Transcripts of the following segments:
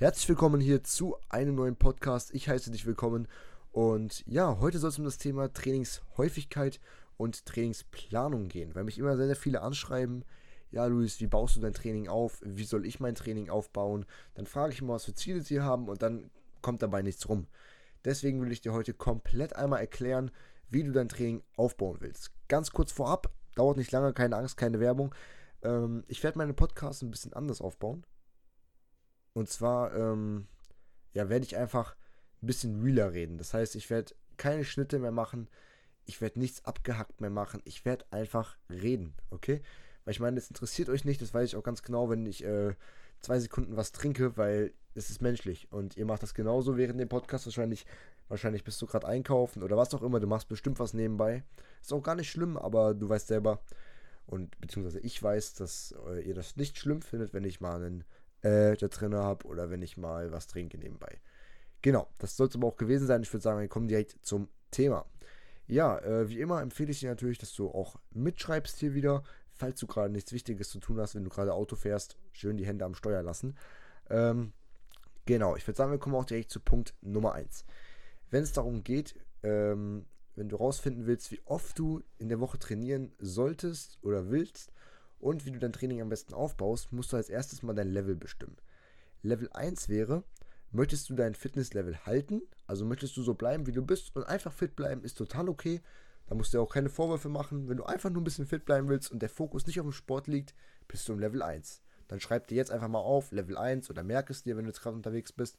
Herzlich willkommen hier zu einem neuen Podcast. Ich heiße dich willkommen und ja, heute soll es um das Thema Trainingshäufigkeit und Trainingsplanung gehen, weil mich immer sehr, sehr viele anschreiben. Ja, Luis, wie baust du dein Training auf? Wie soll ich mein Training aufbauen? Dann frage ich immer, was für Ziele sie haben und dann kommt dabei nichts rum. Deswegen will ich dir heute komplett einmal erklären, wie du dein Training aufbauen willst. Ganz kurz vorab, dauert nicht lange, keine Angst, keine Werbung. Ähm, ich werde meine Podcasts ein bisschen anders aufbauen. Und zwar, ähm, ja, werde ich einfach ein bisschen realer reden. Das heißt, ich werde keine Schnitte mehr machen. Ich werde nichts abgehackt mehr machen. Ich werde einfach reden, okay? Weil ich meine, das interessiert euch nicht. Das weiß ich auch ganz genau, wenn ich äh, zwei Sekunden was trinke, weil es ist menschlich. Und ihr macht das genauso während dem Podcast. Wahrscheinlich, wahrscheinlich bist du gerade einkaufen oder was auch immer. Du machst bestimmt was nebenbei. Ist auch gar nicht schlimm, aber du weißt selber. Und beziehungsweise ich weiß, dass äh, ihr das nicht schlimm findet, wenn ich mal einen äh, da drin habe oder wenn ich mal was trinke nebenbei. Genau, das soll es aber auch gewesen sein. Ich würde sagen, wir kommen direkt zum Thema. Ja, äh, wie immer empfehle ich dir natürlich, dass du auch mitschreibst hier wieder, falls du gerade nichts Wichtiges zu tun hast, wenn du gerade Auto fährst, schön die Hände am Steuer lassen. Ähm, genau, ich würde sagen, wir kommen auch direkt zu Punkt Nummer 1. Wenn es darum geht, ähm, wenn du rausfinden willst, wie oft du in der Woche trainieren solltest oder willst, und wie du dein Training am besten aufbaust, musst du als erstes mal dein Level bestimmen. Level 1 wäre, möchtest du dein Fitnesslevel halten, also möchtest du so bleiben, wie du bist und einfach fit bleiben, ist total okay. Da musst du auch keine Vorwürfe machen. Wenn du einfach nur ein bisschen fit bleiben willst und der Fokus nicht auf dem Sport liegt, bist du im Level 1. Dann schreib dir jetzt einfach mal auf, Level 1 oder merk es dir, wenn du jetzt gerade unterwegs bist.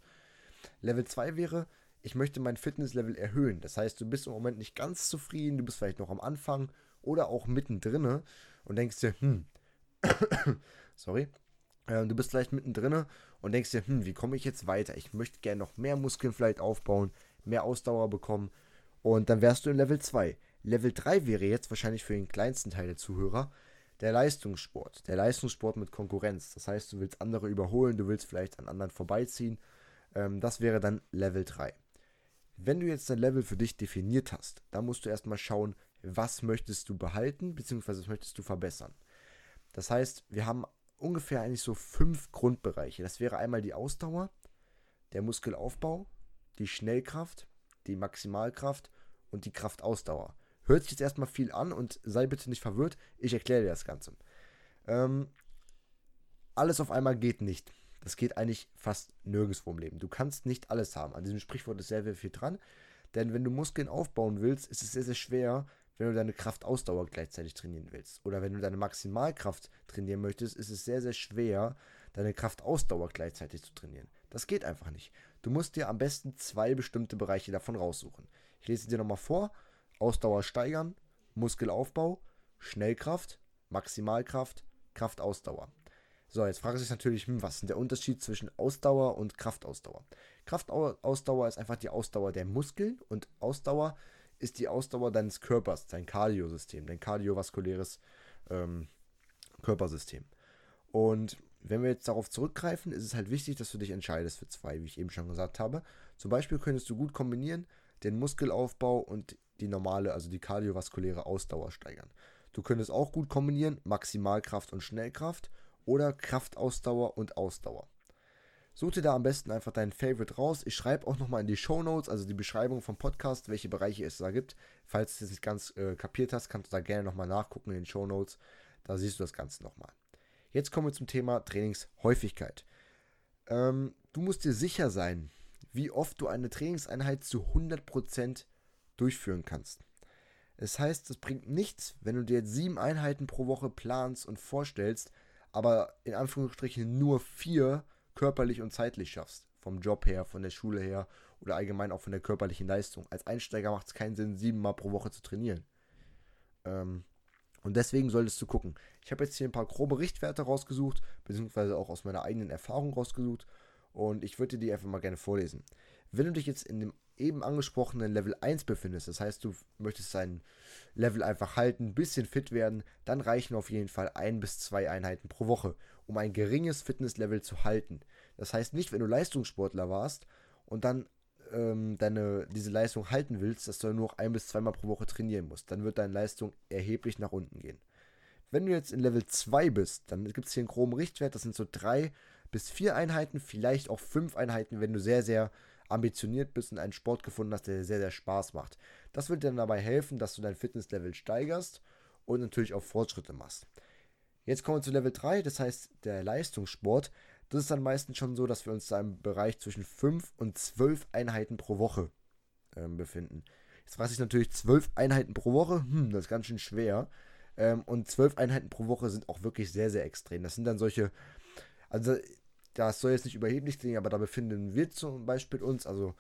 Level 2 wäre, ich möchte mein Fitnesslevel erhöhen. Das heißt, du bist im Moment nicht ganz zufrieden, du bist vielleicht noch am Anfang oder auch mittendrin und denkst dir, hm, sorry, äh, du bist vielleicht mittendrin und denkst dir, hm, wie komme ich jetzt weiter? Ich möchte gerne noch mehr Muskeln vielleicht aufbauen, mehr Ausdauer bekommen und dann wärst du in Level 2. Level 3 wäre jetzt wahrscheinlich für den kleinsten Teil der Zuhörer der Leistungssport. Der Leistungssport mit Konkurrenz. Das heißt, du willst andere überholen, du willst vielleicht an anderen vorbeiziehen. Ähm, das wäre dann Level 3. Wenn du jetzt dein Level für dich definiert hast, dann musst du erstmal schauen, was möchtest du behalten, beziehungsweise was möchtest du verbessern. Das heißt, wir haben ungefähr eigentlich so fünf Grundbereiche. Das wäre einmal die Ausdauer, der Muskelaufbau, die Schnellkraft, die Maximalkraft und die Kraftausdauer. Hört sich jetzt erstmal viel an und sei bitte nicht verwirrt, ich erkläre dir das Ganze. Ähm, alles auf einmal geht nicht. Das geht eigentlich fast nirgendwo im Leben. Du kannst nicht alles haben. An diesem Sprichwort ist sehr, sehr viel dran. Denn wenn du Muskeln aufbauen willst, ist es sehr, sehr schwer, wenn du deine Kraftausdauer gleichzeitig trainieren willst. Oder wenn du deine Maximalkraft trainieren möchtest, ist es sehr, sehr schwer, deine Kraftausdauer gleichzeitig zu trainieren. Das geht einfach nicht. Du musst dir am besten zwei bestimmte Bereiche davon raussuchen. Ich lese dir nochmal vor. Ausdauer steigern, Muskelaufbau, Schnellkraft, Maximalkraft, Kraftausdauer. So, jetzt fragt sich natürlich, hm, was ist der Unterschied zwischen Ausdauer und Kraftausdauer? Kraftausdauer ist einfach die Ausdauer der Muskeln und Ausdauer ist die Ausdauer deines Körpers, dein Kardiosystem, dein kardiovaskuläres ähm, Körpersystem. Und wenn wir jetzt darauf zurückgreifen, ist es halt wichtig, dass du dich entscheidest für zwei, wie ich eben schon gesagt habe. Zum Beispiel könntest du gut kombinieren den Muskelaufbau und die normale, also die kardiovaskuläre Ausdauer steigern. Du könntest auch gut kombinieren Maximalkraft und Schnellkraft oder Kraftausdauer und Ausdauer. Such dir da am besten einfach deinen Favorite raus. Ich schreibe auch nochmal in die Show Notes, also die Beschreibung vom Podcast, welche Bereiche es da gibt. Falls du es nicht ganz äh, kapiert hast, kannst du da gerne nochmal nachgucken in den Show Notes. Da siehst du das Ganze nochmal. Jetzt kommen wir zum Thema Trainingshäufigkeit. Ähm, du musst dir sicher sein, wie oft du eine Trainingseinheit zu 100% durchführen kannst. Es heißt, es bringt nichts, wenn du dir jetzt sieben Einheiten pro Woche planst und vorstellst, aber in Anführungsstrichen nur vier körperlich und zeitlich schaffst. Vom Job her, von der Schule her oder allgemein auch von der körperlichen Leistung. Als Einsteiger macht es keinen Sinn, siebenmal pro Woche zu trainieren. Ähm, und deswegen solltest du gucken. Ich habe jetzt hier ein paar grobe Richtwerte rausgesucht, beziehungsweise auch aus meiner eigenen Erfahrung rausgesucht. Und ich würde dir die einfach mal gerne vorlesen. Wenn du dich jetzt in dem eben angesprochenen Level 1 befindest, das heißt, du möchtest dein Level einfach halten, ein bisschen fit werden, dann reichen auf jeden Fall ein bis zwei Einheiten pro Woche, um ein geringes Fitnesslevel zu halten. Das heißt nicht, wenn du Leistungssportler warst und dann ähm, deine, diese Leistung halten willst, dass du nur noch ein bis zweimal pro Woche trainieren musst. Dann wird deine Leistung erheblich nach unten gehen. Wenn du jetzt in Level 2 bist, dann gibt es hier einen groben Richtwert, das sind so drei bis vier Einheiten, vielleicht auch fünf Einheiten, wenn du sehr, sehr ambitioniert bist und einen Sport gefunden hast, der sehr, sehr Spaß macht. Das wird dir dabei helfen, dass du dein Fitnesslevel steigerst und natürlich auch Fortschritte machst. Jetzt kommen wir zu Level 3, das heißt der Leistungssport. Das ist dann meistens schon so, dass wir uns da im Bereich zwischen 5 und 12 Einheiten pro Woche ähm, befinden. Jetzt weiß ich natürlich 12 Einheiten pro Woche, hm, das ist ganz schön schwer. Ähm, und 12 Einheiten pro Woche sind auch wirklich sehr, sehr extrem. Das sind dann solche, also das soll jetzt nicht überheblich klingen, aber da befinden wir zum Beispiel uns, also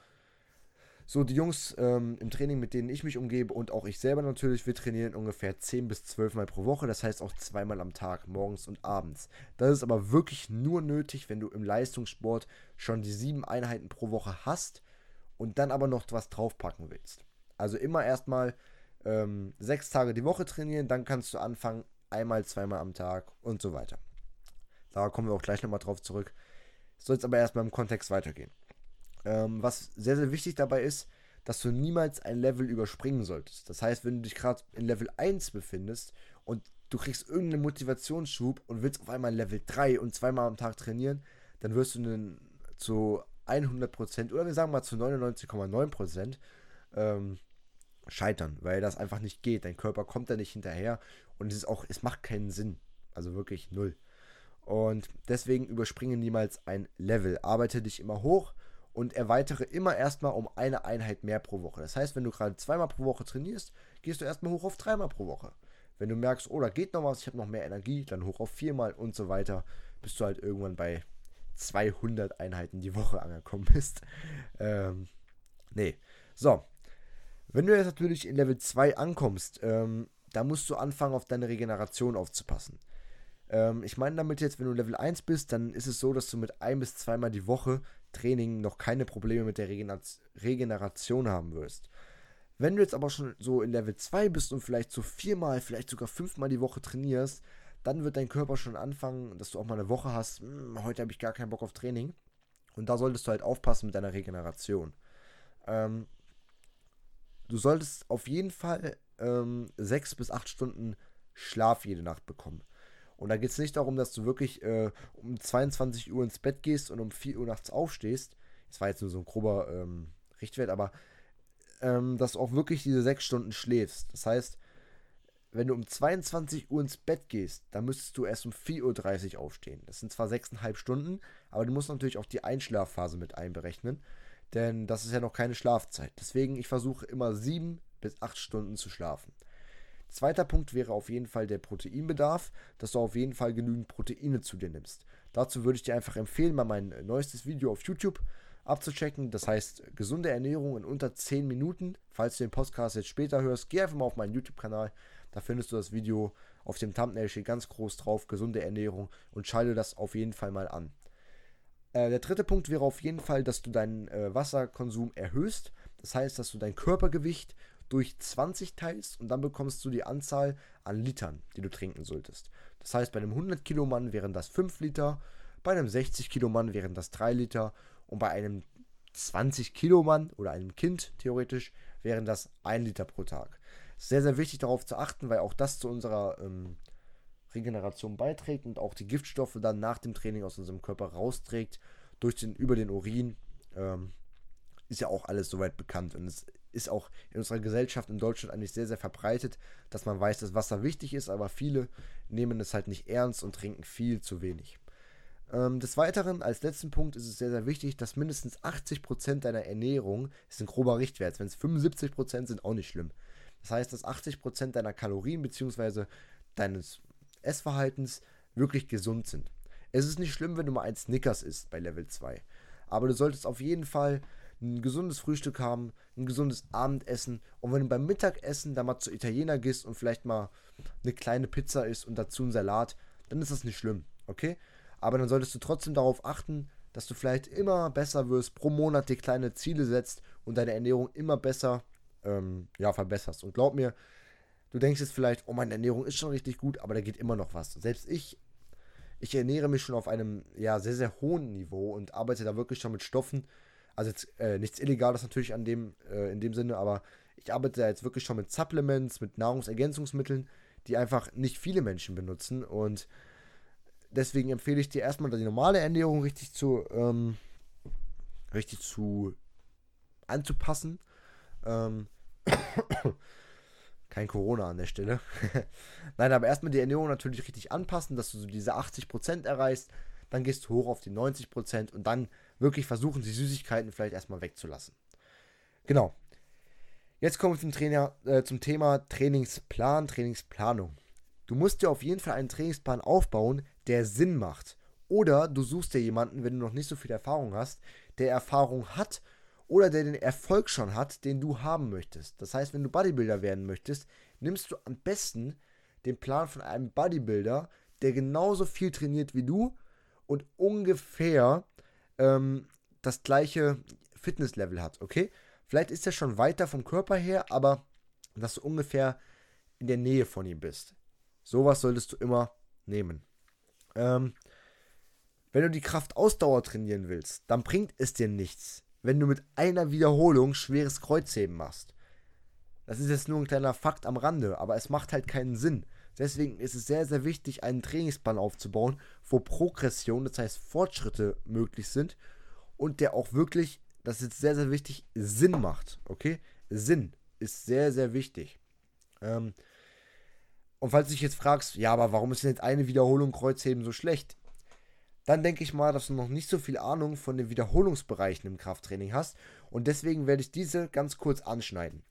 so die Jungs ähm, im Training, mit denen ich mich umgebe und auch ich selber natürlich, wir trainieren ungefähr 10 bis 12 Mal pro Woche, das heißt auch zweimal am Tag, morgens und abends. Das ist aber wirklich nur nötig, wenn du im Leistungssport schon die sieben Einheiten pro Woche hast und dann aber noch was draufpacken willst. Also immer erstmal ähm, sechs Tage die Woche trainieren, dann kannst du anfangen, einmal, zweimal am Tag und so weiter. Da kommen wir auch gleich nochmal drauf zurück. Soll jetzt aber erstmal im Kontext weitergehen. Ähm, was sehr, sehr wichtig dabei ist, dass du niemals ein Level überspringen solltest. Das heißt, wenn du dich gerade in Level 1 befindest und du kriegst irgendeinen Motivationsschub und willst auf einmal Level 3 und zweimal am Tag trainieren, dann wirst du dann zu 100% oder wir sagen mal zu 99,9% ähm, scheitern, weil das einfach nicht geht. Dein Körper kommt da nicht hinterher und es ist auch, es macht keinen Sinn. Also wirklich null. Und deswegen überspringe niemals ein Level. Arbeite dich immer hoch und erweitere immer erstmal um eine Einheit mehr pro Woche. Das heißt, wenn du gerade zweimal pro Woche trainierst, gehst du erstmal hoch auf dreimal pro Woche. Wenn du merkst, oh, da geht noch was, ich habe noch mehr Energie, dann hoch auf viermal und so weiter, bis du halt irgendwann bei 200 Einheiten die Woche angekommen bist. Ähm, nee. So. Wenn du jetzt natürlich in Level 2 ankommst, ähm, da musst du anfangen, auf deine Regeneration aufzupassen. Ähm, ich meine damit jetzt, wenn du Level 1 bist, dann ist es so, dass du mit ein bis zweimal die Woche Training noch keine Probleme mit der Regeneration haben wirst. Wenn du jetzt aber schon so in Level 2 bist und vielleicht so viermal, vielleicht sogar fünfmal die Woche trainierst, dann wird dein Körper schon anfangen, dass du auch mal eine Woche hast, hm, heute habe ich gar keinen Bock auf Training. Und da solltest du halt aufpassen mit deiner Regeneration. Ähm, du solltest auf jeden Fall ähm, sechs bis acht Stunden Schlaf jede Nacht bekommen. Und da geht es nicht darum, dass du wirklich äh, um 22 Uhr ins Bett gehst und um 4 Uhr nachts aufstehst. Das war jetzt nur so ein grober ähm, Richtwert, aber ähm, dass du auch wirklich diese 6 Stunden schläfst. Das heißt, wenn du um 22 Uhr ins Bett gehst, dann müsstest du erst um 4.30 Uhr aufstehen. Das sind zwar 6,5 Stunden, aber du musst natürlich auch die Einschlafphase mit einberechnen. Denn das ist ja noch keine Schlafzeit. Deswegen, ich versuche immer 7 bis 8 Stunden zu schlafen. Zweiter Punkt wäre auf jeden Fall der Proteinbedarf, dass du auf jeden Fall genügend Proteine zu dir nimmst. Dazu würde ich dir einfach empfehlen, mal mein neuestes Video auf YouTube abzuchecken. Das heißt, gesunde Ernährung in unter 10 Minuten. Falls du den Podcast jetzt später hörst, geh einfach mal auf meinen YouTube-Kanal. Da findest du das Video auf dem Thumbnail steht ganz groß drauf, gesunde Ernährung und schalte das auf jeden Fall mal an. Äh, der dritte Punkt wäre auf jeden Fall, dass du deinen äh, Wasserkonsum erhöhst. Das heißt, dass du dein Körpergewicht durch 20 teilst und dann bekommst du die Anzahl an Litern, die du trinken solltest. Das heißt, bei einem 100 Kilo Mann wären das 5 Liter, bei einem 60 Kilo Mann wären das 3 Liter und bei einem 20 Kilo Mann oder einem Kind theoretisch wären das 1 Liter pro Tag. Sehr, sehr wichtig darauf zu achten, weil auch das zu unserer ähm, Regeneration beiträgt und auch die Giftstoffe dann nach dem Training aus unserem Körper rausträgt durch den, über den Urin. Ähm, ist ja auch alles soweit bekannt und es ist auch in unserer Gesellschaft in Deutschland eigentlich sehr, sehr verbreitet, dass man weiß, dass Wasser wichtig ist, aber viele nehmen es halt nicht ernst und trinken viel zu wenig. Ähm, des Weiteren, als letzten Punkt, ist es sehr, sehr wichtig, dass mindestens 80% deiner Ernährung, ist ein grober Richtwert, wenn es 75% sind, auch nicht schlimm. Das heißt, dass 80% deiner Kalorien bzw. deines Essverhaltens wirklich gesund sind. Es ist nicht schlimm, wenn du mal ein Snickers isst bei Level 2. Aber du solltest auf jeden Fall ein gesundes Frühstück haben, ein gesundes Abendessen und wenn du beim Mittagessen da mal zu Italiener gehst und vielleicht mal eine kleine Pizza isst und dazu einen Salat, dann ist das nicht schlimm, okay? Aber dann solltest du trotzdem darauf achten, dass du vielleicht immer besser wirst, pro Monat dir kleine Ziele setzt und deine Ernährung immer besser ähm, ja, verbesserst. Und glaub mir, du denkst jetzt vielleicht, oh, meine Ernährung ist schon richtig gut, aber da geht immer noch was. Selbst ich, ich ernähre mich schon auf einem ja, sehr, sehr hohen Niveau und arbeite da wirklich schon mit Stoffen, also jetzt äh, nichts Illegales natürlich an dem, äh, in dem Sinne, aber ich arbeite da jetzt wirklich schon mit Supplements, mit Nahrungsergänzungsmitteln, die einfach nicht viele Menschen benutzen. Und deswegen empfehle ich dir erstmal die normale Ernährung richtig zu, ähm, richtig zu anzupassen. Ähm, kein Corona an der Stelle. Nein, aber erstmal die Ernährung natürlich richtig anpassen, dass du so diese 80% erreichst. Dann gehst du hoch auf die 90% und dann wirklich versuchen, die Süßigkeiten vielleicht erstmal wegzulassen. Genau. Jetzt kommen wir zum, Trainer, äh, zum Thema Trainingsplan, Trainingsplanung. Du musst dir auf jeden Fall einen Trainingsplan aufbauen, der Sinn macht. Oder du suchst dir jemanden, wenn du noch nicht so viel Erfahrung hast, der Erfahrung hat oder der den Erfolg schon hat, den du haben möchtest. Das heißt, wenn du Bodybuilder werden möchtest, nimmst du am besten den Plan von einem Bodybuilder, der genauso viel trainiert wie du und ungefähr ähm, das gleiche Fitnesslevel hat, okay? Vielleicht ist er schon weiter vom Körper her, aber dass du ungefähr in der Nähe von ihm bist. Sowas solltest du immer nehmen. Ähm, wenn du die Kraftausdauer trainieren willst, dann bringt es dir nichts, wenn du mit einer Wiederholung schweres Kreuzheben machst. Das ist jetzt nur ein kleiner Fakt am Rande, aber es macht halt keinen Sinn. Deswegen ist es sehr, sehr wichtig, einen Trainingsplan aufzubauen, wo Progression, das heißt Fortschritte möglich sind und der auch wirklich, das ist jetzt sehr, sehr wichtig, Sinn macht. Okay? Sinn ist sehr, sehr wichtig. Ähm, und falls du dich jetzt fragst, ja, aber warum ist denn jetzt eine Wiederholung Kreuzheben so schlecht? Dann denke ich mal, dass du noch nicht so viel Ahnung von den Wiederholungsbereichen im Krafttraining hast. Und deswegen werde ich diese ganz kurz anschneiden.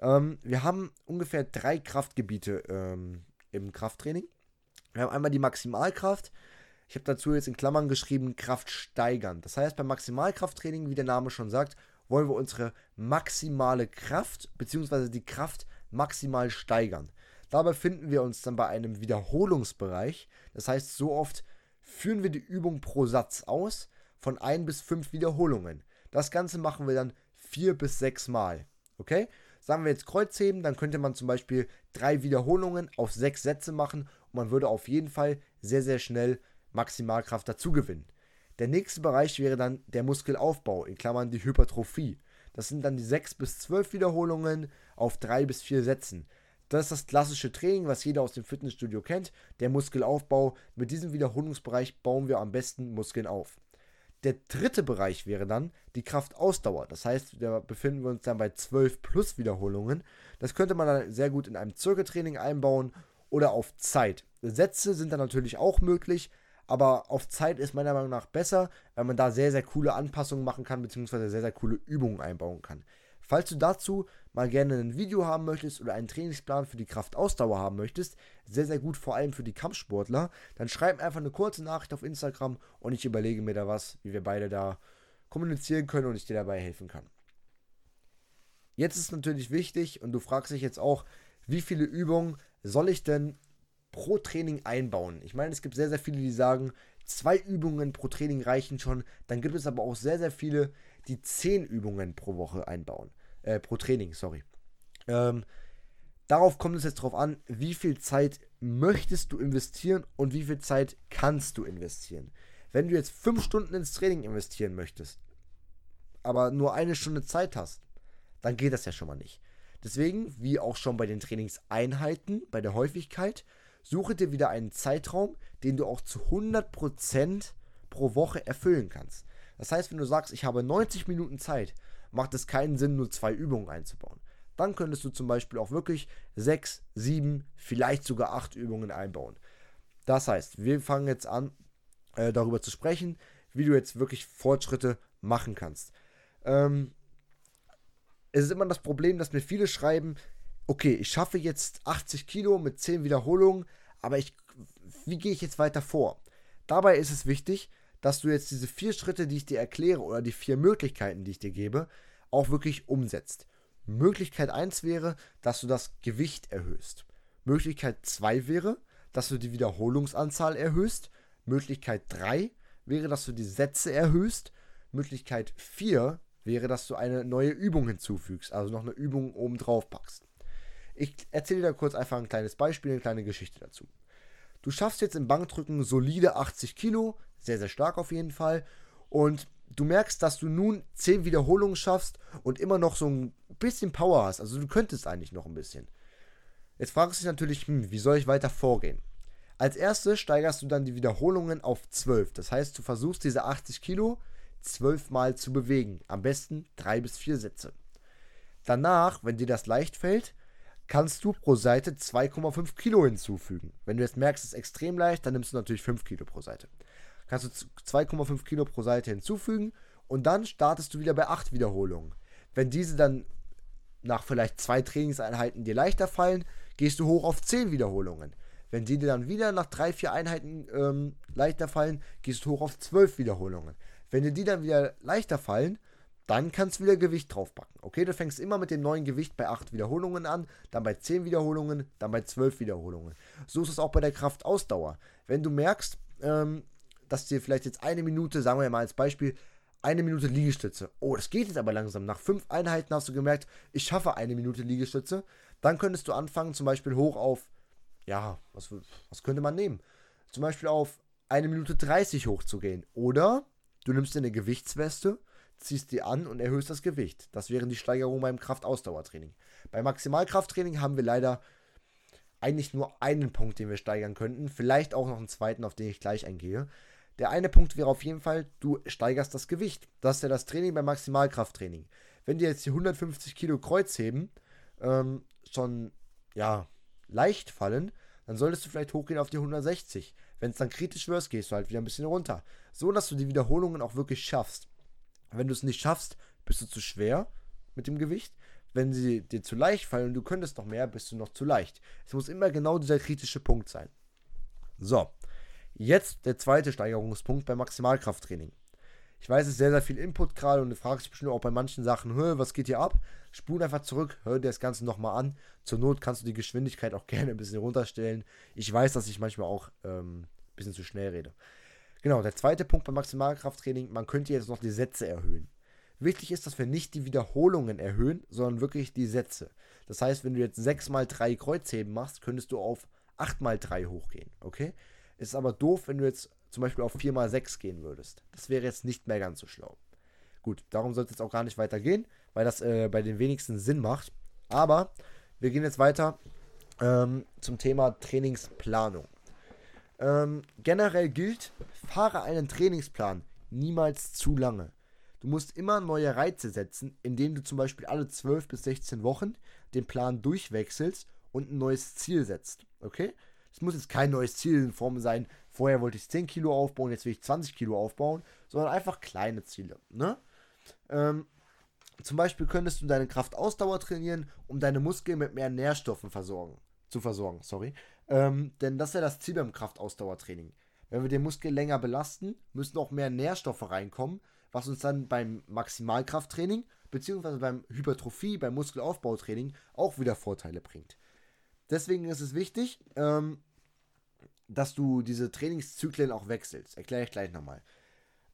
Ähm, wir haben ungefähr drei Kraftgebiete ähm, im Krafttraining. Wir haben einmal die Maximalkraft. Ich habe dazu jetzt in Klammern geschrieben, Kraft steigern. Das heißt, beim Maximalkrafttraining, wie der Name schon sagt, wollen wir unsere maximale Kraft bzw. die Kraft maximal steigern. Dabei finden wir uns dann bei einem Wiederholungsbereich. Das heißt, so oft führen wir die Übung pro Satz aus von ein bis fünf Wiederholungen. Das Ganze machen wir dann vier bis sechs Mal. Okay? Sagen wir jetzt Kreuzheben, dann könnte man zum Beispiel drei Wiederholungen auf sechs Sätze machen und man würde auf jeden Fall sehr, sehr schnell Maximalkraft dazu gewinnen. Der nächste Bereich wäre dann der Muskelaufbau, in Klammern die Hypertrophie. Das sind dann die 6 bis 12 Wiederholungen auf 3 bis 4 Sätzen. Das ist das klassische Training, was jeder aus dem Fitnessstudio kennt, der Muskelaufbau. Mit diesem Wiederholungsbereich bauen wir am besten Muskeln auf. Der dritte Bereich wäre dann die Kraftausdauer. Das heißt, da befinden wir uns dann bei 12 plus Wiederholungen. Das könnte man dann sehr gut in einem Zirkeltraining einbauen oder auf Zeit. Sätze sind dann natürlich auch möglich, aber auf Zeit ist meiner Meinung nach besser, weil man da sehr, sehr coole Anpassungen machen kann, beziehungsweise sehr, sehr coole Übungen einbauen kann. Falls du dazu mal gerne ein Video haben möchtest oder einen Trainingsplan für die Kraftausdauer haben möchtest, sehr, sehr gut, vor allem für die Kampfsportler, dann schreib einfach eine kurze Nachricht auf Instagram und ich überlege mir da was, wie wir beide da kommunizieren können und ich dir dabei helfen kann. Jetzt ist natürlich wichtig und du fragst dich jetzt auch, wie viele Übungen soll ich denn pro Training einbauen? Ich meine, es gibt sehr, sehr viele, die sagen, zwei Übungen pro Training reichen schon. Dann gibt es aber auch sehr, sehr viele, die zehn Übungen pro Woche einbauen. Äh, pro Training, sorry. Ähm, darauf kommt es jetzt drauf an, wie viel Zeit möchtest du investieren und wie viel Zeit kannst du investieren. Wenn du jetzt fünf Stunden ins Training investieren möchtest, aber nur eine Stunde Zeit hast, dann geht das ja schon mal nicht. Deswegen, wie auch schon bei den Trainingseinheiten, bei der Häufigkeit, suche dir wieder einen Zeitraum, den du auch zu 100% pro Woche erfüllen kannst. Das heißt, wenn du sagst, ich habe 90 Minuten Zeit, macht es keinen Sinn, nur zwei Übungen einzubauen. Dann könntest du zum Beispiel auch wirklich sechs, sieben, vielleicht sogar acht Übungen einbauen. Das heißt, wir fangen jetzt an, äh, darüber zu sprechen, wie du jetzt wirklich Fortschritte machen kannst. Ähm, es ist immer das Problem, dass mir viele schreiben, okay, ich schaffe jetzt 80 Kilo mit 10 Wiederholungen, aber ich, wie gehe ich jetzt weiter vor? Dabei ist es wichtig, dass du jetzt diese vier Schritte, die ich dir erkläre, oder die vier Möglichkeiten, die ich dir gebe, auch wirklich umsetzt. Möglichkeit 1 wäre, dass du das Gewicht erhöhst. Möglichkeit 2 wäre, dass du die Wiederholungsanzahl erhöhst. Möglichkeit 3 wäre, dass du die Sätze erhöhst. Möglichkeit 4 wäre, dass du eine neue Übung hinzufügst, also noch eine Übung oben drauf packst. Ich erzähle dir da kurz einfach ein kleines Beispiel, eine kleine Geschichte dazu. Du schaffst jetzt im Bankdrücken solide 80 Kilo, sehr, sehr stark auf jeden Fall. Und du merkst, dass du nun 10 Wiederholungen schaffst und immer noch so ein bisschen Power hast. Also du könntest eigentlich noch ein bisschen. Jetzt fragst du dich natürlich, hm, wie soll ich weiter vorgehen? Als erstes steigerst du dann die Wiederholungen auf 12. Das heißt, du versuchst diese 80 Kilo 12 Mal zu bewegen. Am besten 3 bis 4 Sätze. Danach, wenn dir das leicht fällt, kannst du pro Seite 2,5 Kilo hinzufügen. Wenn du jetzt merkst, es ist extrem leicht, dann nimmst du natürlich 5 Kilo pro Seite. Kannst du 2,5 Kilo pro Seite hinzufügen und dann startest du wieder bei 8 Wiederholungen. Wenn diese dann nach vielleicht zwei Trainingseinheiten dir leichter fallen, gehst du hoch auf 10 Wiederholungen. Wenn die dir dann wieder nach 3, 4 Einheiten ähm, leichter fallen, gehst du hoch auf 12 Wiederholungen. Wenn dir die dann wieder leichter fallen, dann kannst du wieder Gewicht draufpacken. Okay, du fängst immer mit dem neuen Gewicht bei 8 Wiederholungen an, dann bei 10 Wiederholungen, dann bei 12 Wiederholungen. So ist es auch bei der Kraftausdauer. Wenn du merkst, ähm, dass dir vielleicht jetzt eine Minute, sagen wir mal als Beispiel, eine Minute Liegestütze. Oh, das geht jetzt aber langsam. Nach fünf Einheiten hast du gemerkt, ich schaffe eine Minute Liegestütze. Dann könntest du anfangen, zum Beispiel hoch auf, ja, was, was könnte man nehmen? Zum Beispiel auf eine Minute 30 hochzugehen. Oder du nimmst dir eine Gewichtsweste ziehst die an und erhöhst das Gewicht. Das wären die Steigerungen beim Kraftausdauertraining. Beim Maximalkrafttraining haben wir leider eigentlich nur einen Punkt, den wir steigern könnten. Vielleicht auch noch einen zweiten, auf den ich gleich eingehe. Der eine Punkt wäre auf jeden Fall, du steigerst das Gewicht. Das ist ja das Training beim Maximalkrafttraining. Wenn dir jetzt die 150 Kilo Kreuzheben ähm, schon ja, leicht fallen, dann solltest du vielleicht hochgehen auf die 160. Wenn es dann kritisch wird, gehst du halt wieder ein bisschen runter. So, dass du die Wiederholungen auch wirklich schaffst. Wenn du es nicht schaffst, bist du zu schwer mit dem Gewicht. Wenn sie dir zu leicht fallen und du könntest noch mehr, bist du noch zu leicht. Es muss immer genau dieser kritische Punkt sein. So, jetzt der zweite Steigerungspunkt beim Maximalkrafttraining. Ich weiß, es ist sehr, sehr viel Input gerade und du fragst dich bestimmt auch bei manchen Sachen, was geht hier ab? Spul einfach zurück, hör dir das Ganze nochmal an. Zur Not kannst du die Geschwindigkeit auch gerne ein bisschen runterstellen. Ich weiß, dass ich manchmal auch ähm, ein bisschen zu schnell rede. Genau, der zweite Punkt beim Maximalkrafttraining, man könnte jetzt noch die Sätze erhöhen. Wichtig ist, dass wir nicht die Wiederholungen erhöhen, sondern wirklich die Sätze. Das heißt, wenn du jetzt 6 mal 3 Kreuzheben machst, könntest du auf 8 mal 3 hochgehen, okay? Ist aber doof, wenn du jetzt zum Beispiel auf 4 mal 6 gehen würdest. Das wäre jetzt nicht mehr ganz so schlau. Gut, darum soll es jetzt auch gar nicht weitergehen, weil das äh, bei den wenigsten Sinn macht. Aber wir gehen jetzt weiter ähm, zum Thema Trainingsplanung. Ähm, generell gilt, fahre einen Trainingsplan niemals zu lange. Du musst immer neue Reize setzen, indem du zum Beispiel alle 12 bis 16 Wochen den Plan durchwechselst und ein neues Ziel setzt. Okay? Es muss jetzt kein neues Ziel in Form sein, vorher wollte ich 10 Kilo aufbauen, jetzt will ich 20 Kilo aufbauen, sondern einfach kleine Ziele. Ne? Ähm, zum Beispiel könntest du deine Kraftausdauer trainieren, um deine Muskeln mit mehr Nährstoffen versorgen, zu versorgen. Sorry. Ähm, denn das ist ja das Ziel beim Kraftausdauertraining. Wenn wir den Muskel länger belasten, müssen auch mehr Nährstoffe reinkommen, was uns dann beim Maximalkrafttraining beziehungsweise beim Hypertrophie, beim Muskelaufbautraining auch wieder Vorteile bringt. Deswegen ist es wichtig, ähm, dass du diese Trainingszyklen auch wechselst. Erkläre ich gleich nochmal.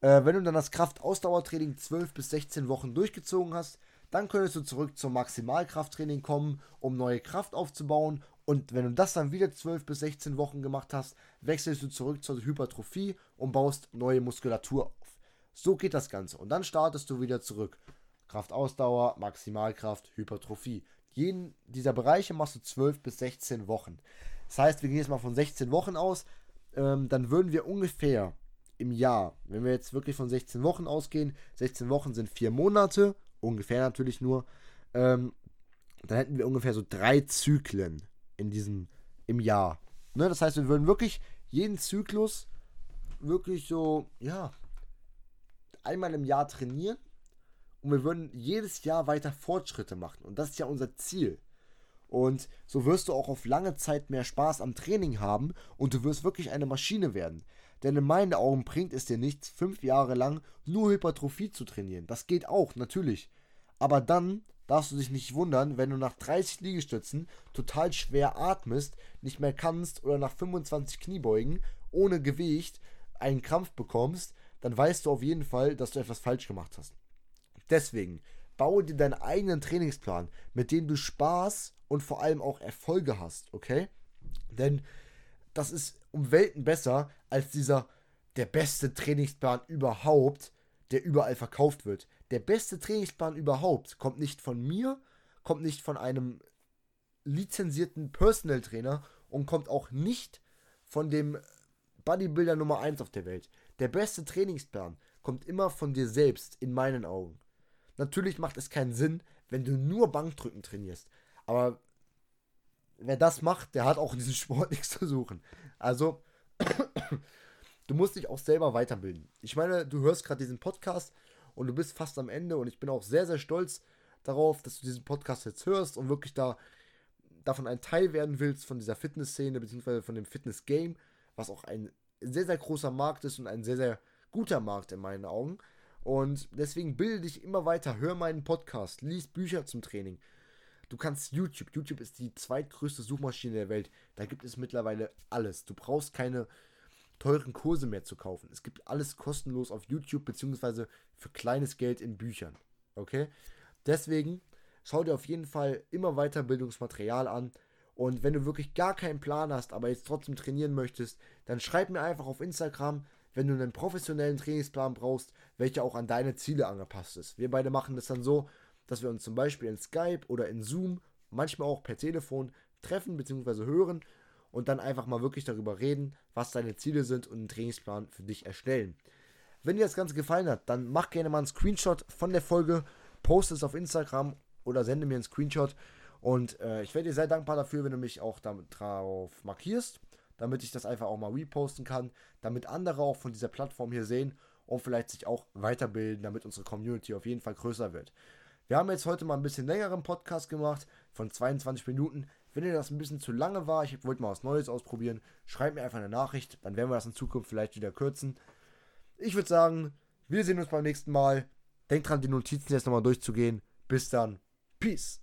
Äh, wenn du dann das Kraftausdauertraining 12 bis 16 Wochen durchgezogen hast, dann könntest du zurück zum Maximalkrafttraining kommen, um neue Kraft aufzubauen und wenn du das dann wieder 12 bis 16 Wochen gemacht hast, wechselst du zurück zur Hypertrophie und baust neue Muskulatur auf. So geht das Ganze. Und dann startest du wieder zurück. Kraftausdauer, Maximalkraft, Hypertrophie. Jeden dieser Bereiche machst du 12 bis 16 Wochen. Das heißt, wir gehen jetzt mal von 16 Wochen aus. Ähm, dann würden wir ungefähr im Jahr, wenn wir jetzt wirklich von 16 Wochen ausgehen, 16 Wochen sind vier Monate, ungefähr natürlich nur, ähm, dann hätten wir ungefähr so drei Zyklen in diesem, im Jahr. Ne? Das heißt, wir würden wirklich jeden Zyklus wirklich so, ja, einmal im Jahr trainieren und wir würden jedes Jahr weiter Fortschritte machen. Und das ist ja unser Ziel. Und so wirst du auch auf lange Zeit mehr Spaß am Training haben und du wirst wirklich eine Maschine werden. Denn in meinen Augen bringt es dir nichts, fünf Jahre lang nur Hypertrophie zu trainieren. Das geht auch, natürlich. Aber dann darfst du dich nicht wundern, wenn du nach 30 Liegestützen total schwer atmest, nicht mehr kannst oder nach 25 Kniebeugen ohne Gewicht einen Krampf bekommst, dann weißt du auf jeden Fall, dass du etwas falsch gemacht hast. Deswegen baue dir deinen eigenen Trainingsplan, mit dem du Spaß und vor allem auch Erfolge hast, okay? Denn das ist um Welten besser als dieser der beste Trainingsplan überhaupt, der überall verkauft wird der beste Trainingsplan überhaupt kommt nicht von mir, kommt nicht von einem lizenzierten Personal Trainer und kommt auch nicht von dem Bodybuilder Nummer 1 auf der Welt. Der beste Trainingsplan kommt immer von dir selbst, in meinen Augen. Natürlich macht es keinen Sinn, wenn du nur Bankdrücken trainierst. Aber wer das macht, der hat auch in diesem Sport nichts zu suchen. Also, du musst dich auch selber weiterbilden. Ich meine, du hörst gerade diesen Podcast und du bist fast am Ende und ich bin auch sehr, sehr stolz darauf, dass du diesen Podcast jetzt hörst und wirklich da davon ein Teil werden willst von dieser Fitnessszene beziehungsweise von dem Fitness-Game, was auch ein sehr, sehr großer Markt ist und ein sehr, sehr guter Markt in meinen Augen. Und deswegen bilde dich immer weiter, hör meinen Podcast, lies Bücher zum Training. Du kannst YouTube, YouTube ist die zweitgrößte Suchmaschine der Welt. Da gibt es mittlerweile alles. Du brauchst keine teuren Kurse mehr zu kaufen. Es gibt alles kostenlos auf YouTube, beziehungsweise für kleines Geld in Büchern. Okay? Deswegen schau dir auf jeden Fall immer weiter Bildungsmaterial an. Und wenn du wirklich gar keinen Plan hast, aber jetzt trotzdem trainieren möchtest, dann schreib mir einfach auf Instagram, wenn du einen professionellen Trainingsplan brauchst, welcher auch an deine Ziele angepasst ist. Wir beide machen das dann so, dass wir uns zum Beispiel in Skype oder in Zoom, manchmal auch per Telefon treffen bzw. hören und dann einfach mal wirklich darüber reden, was deine Ziele sind und einen Trainingsplan für dich erstellen. Wenn dir das Ganze gefallen hat, dann mach gerne mal einen Screenshot von der Folge, poste es auf Instagram oder sende mir einen Screenshot. Und äh, ich wäre dir sehr dankbar dafür, wenn du mich auch damit drauf markierst damit ich das einfach auch mal reposten kann, damit andere auch von dieser Plattform hier sehen und vielleicht sich auch weiterbilden, damit unsere Community auf jeden Fall größer wird. Wir haben jetzt heute mal ein bisschen längeren Podcast gemacht, von 22 Minuten. Wenn dir das ein bisschen zu lange war, ich wollte mal was Neues ausprobieren, schreib mir einfach eine Nachricht, dann werden wir das in Zukunft vielleicht wieder kürzen. Ich würde sagen, wir sehen uns beim nächsten Mal. Denkt dran, die Notizen jetzt nochmal durchzugehen. Bis dann. Peace.